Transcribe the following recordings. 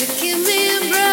you give me a break.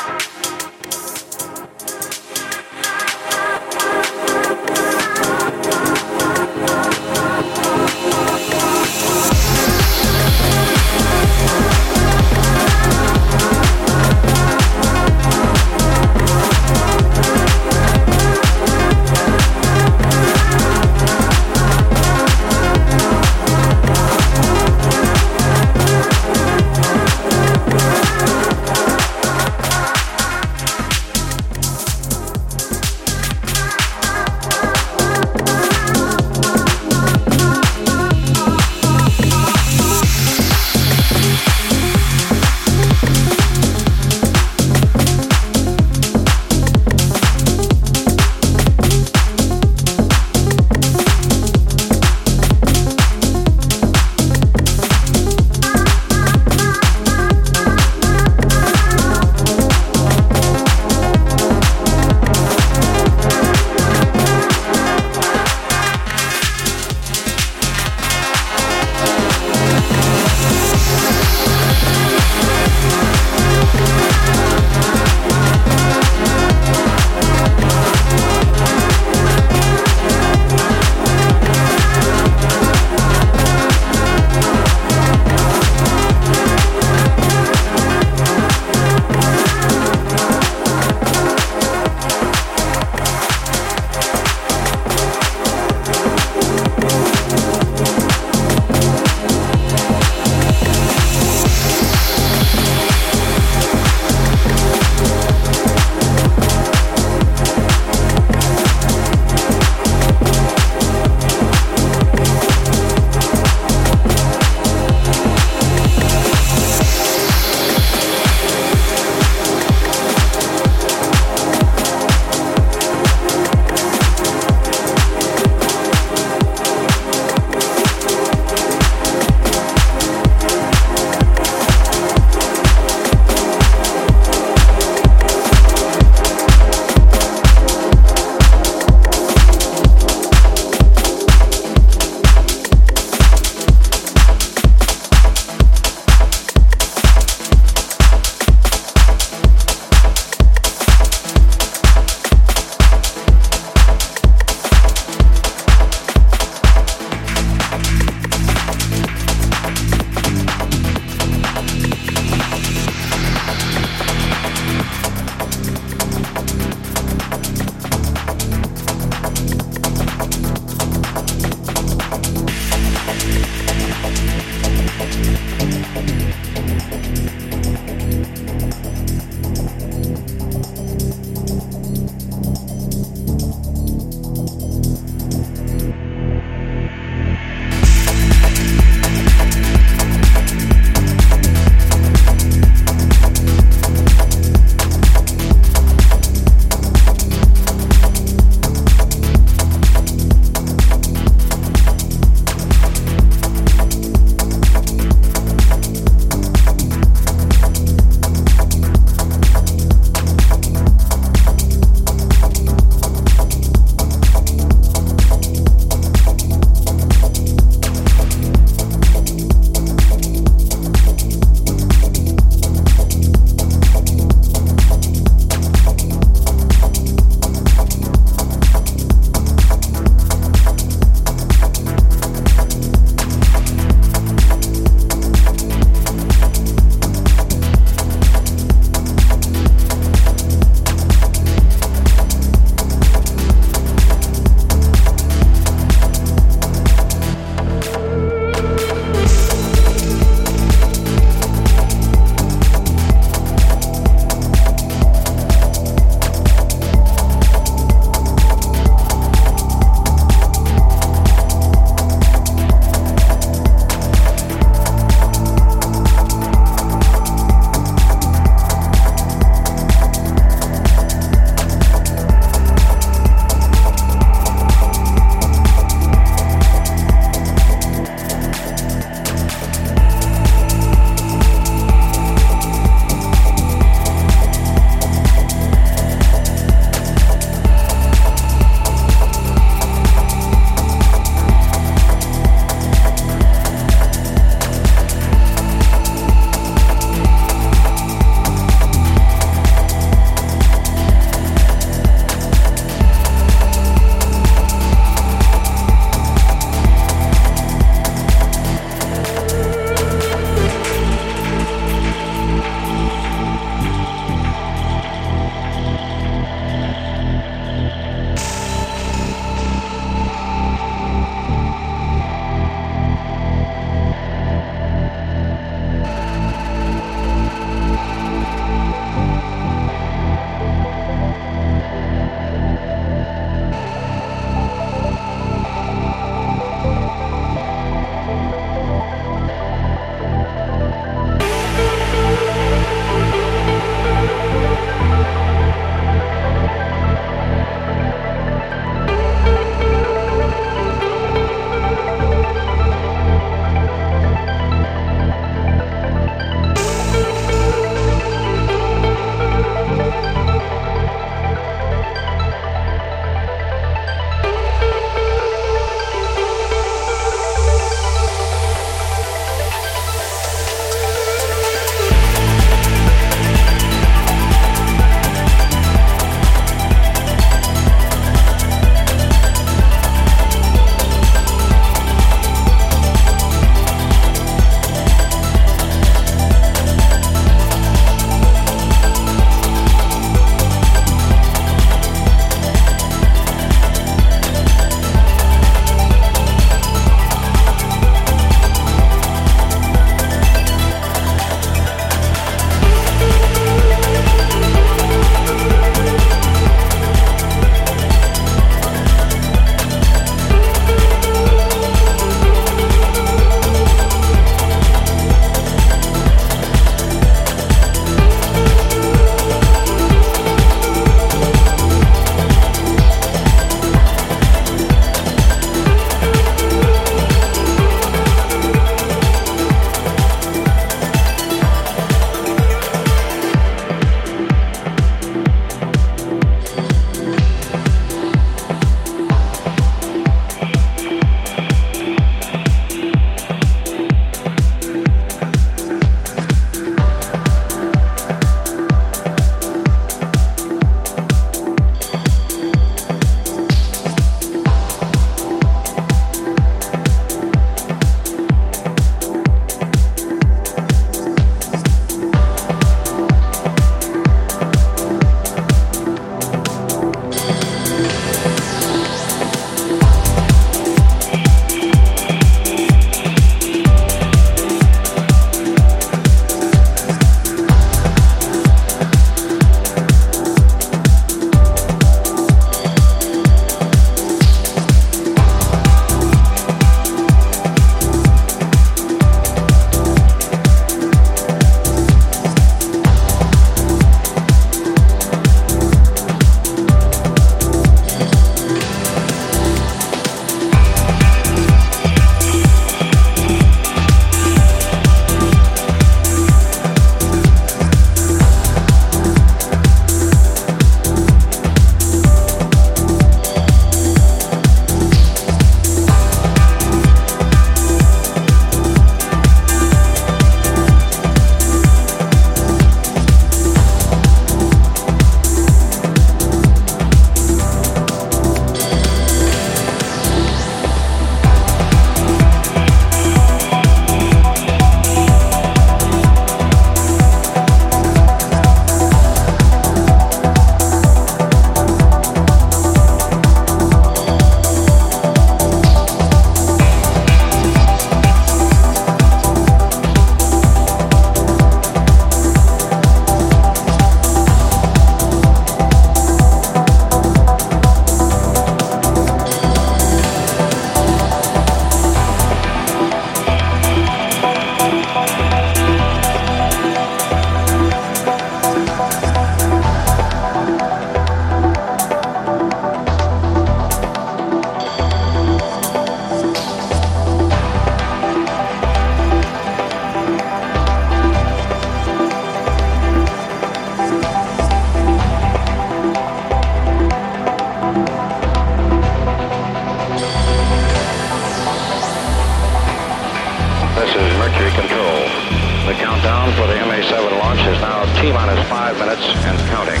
And counting.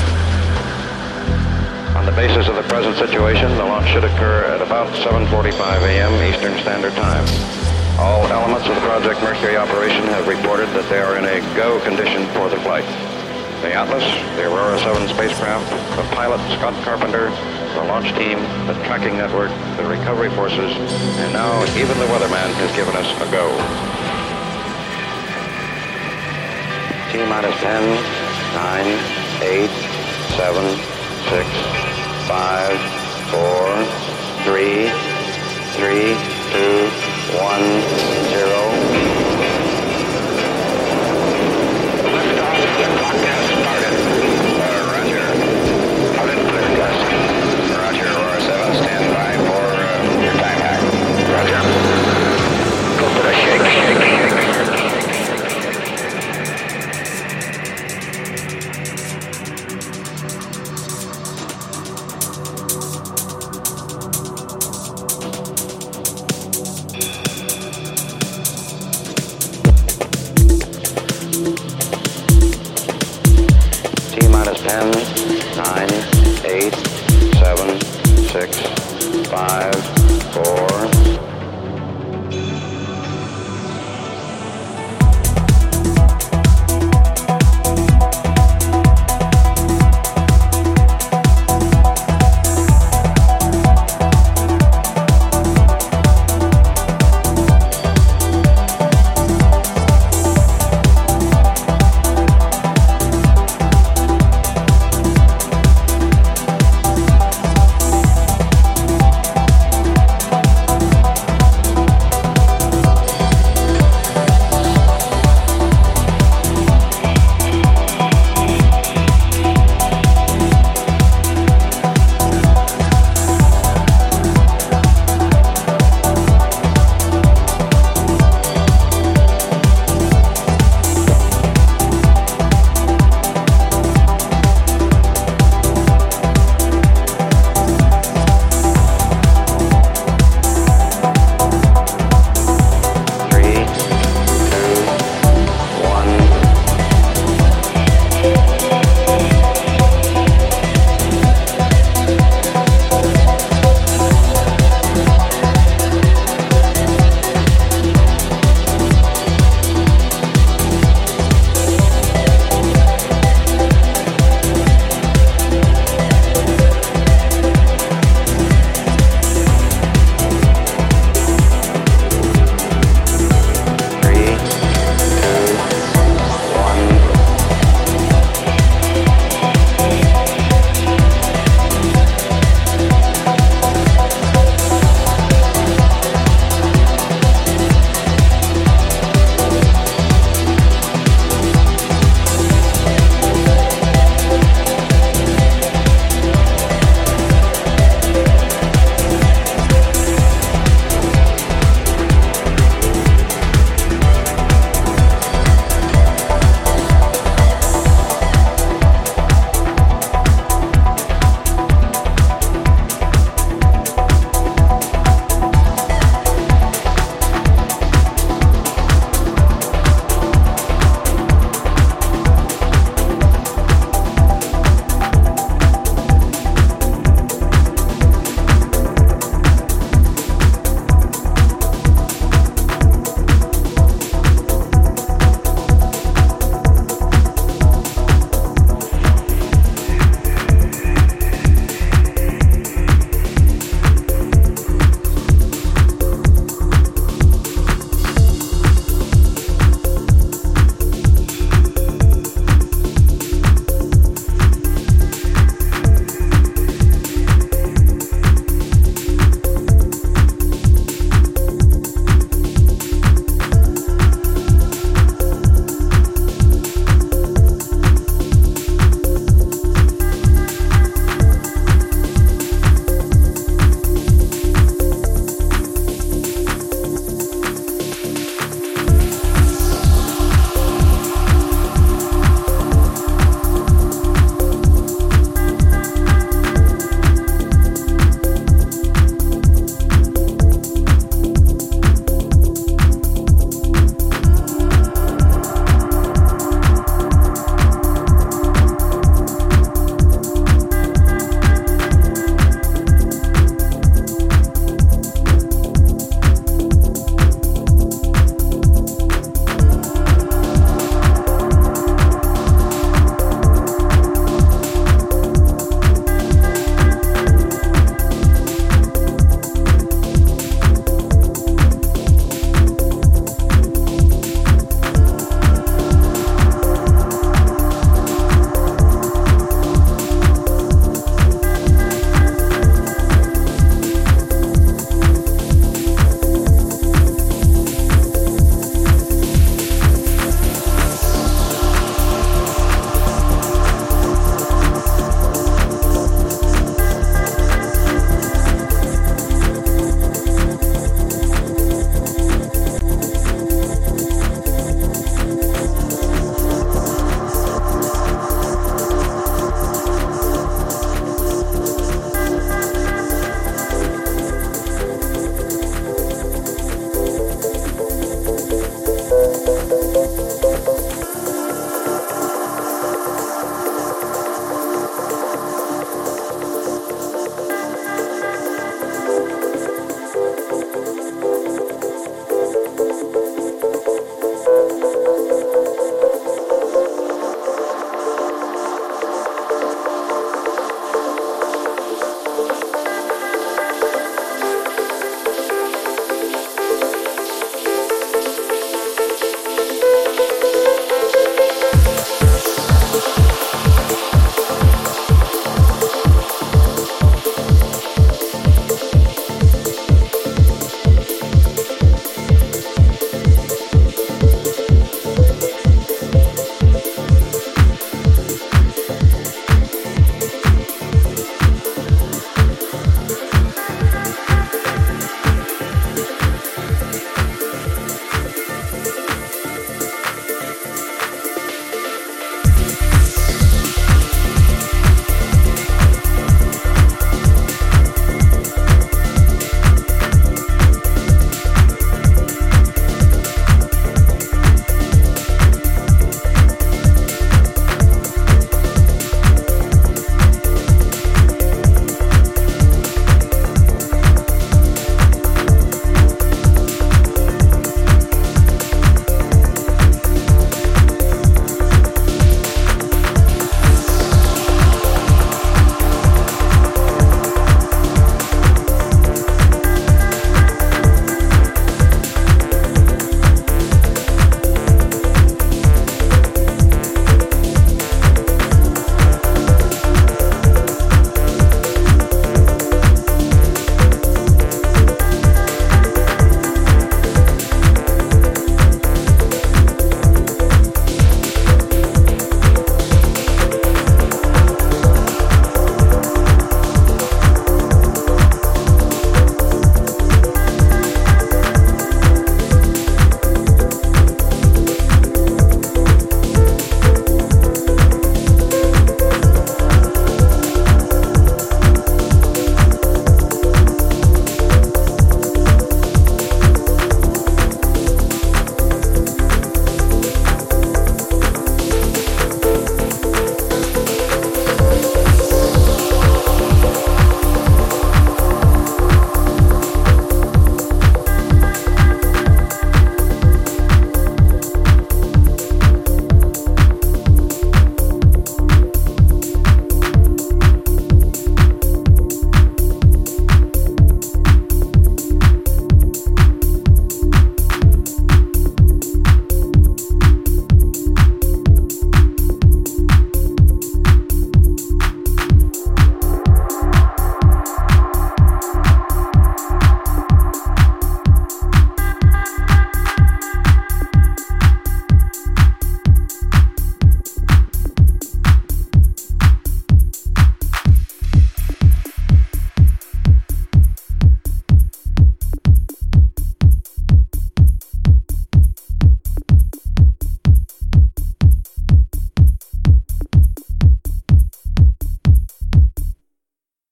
On the basis of the present situation, the launch should occur at about 7.45 a.m. Eastern Standard Time. All elements of the Project Mercury operation have reported that they are in a go condition for the flight. The Atlas, the Aurora 7 spacecraft, the pilot Scott Carpenter, the launch team, the tracking network, the recovery forces, and now even the weatherman has given us a go. T minus 10, 9, 8, 7, 6, 5, 4, 3, 3, 2, 1, 0. Liftoff. Clock has started.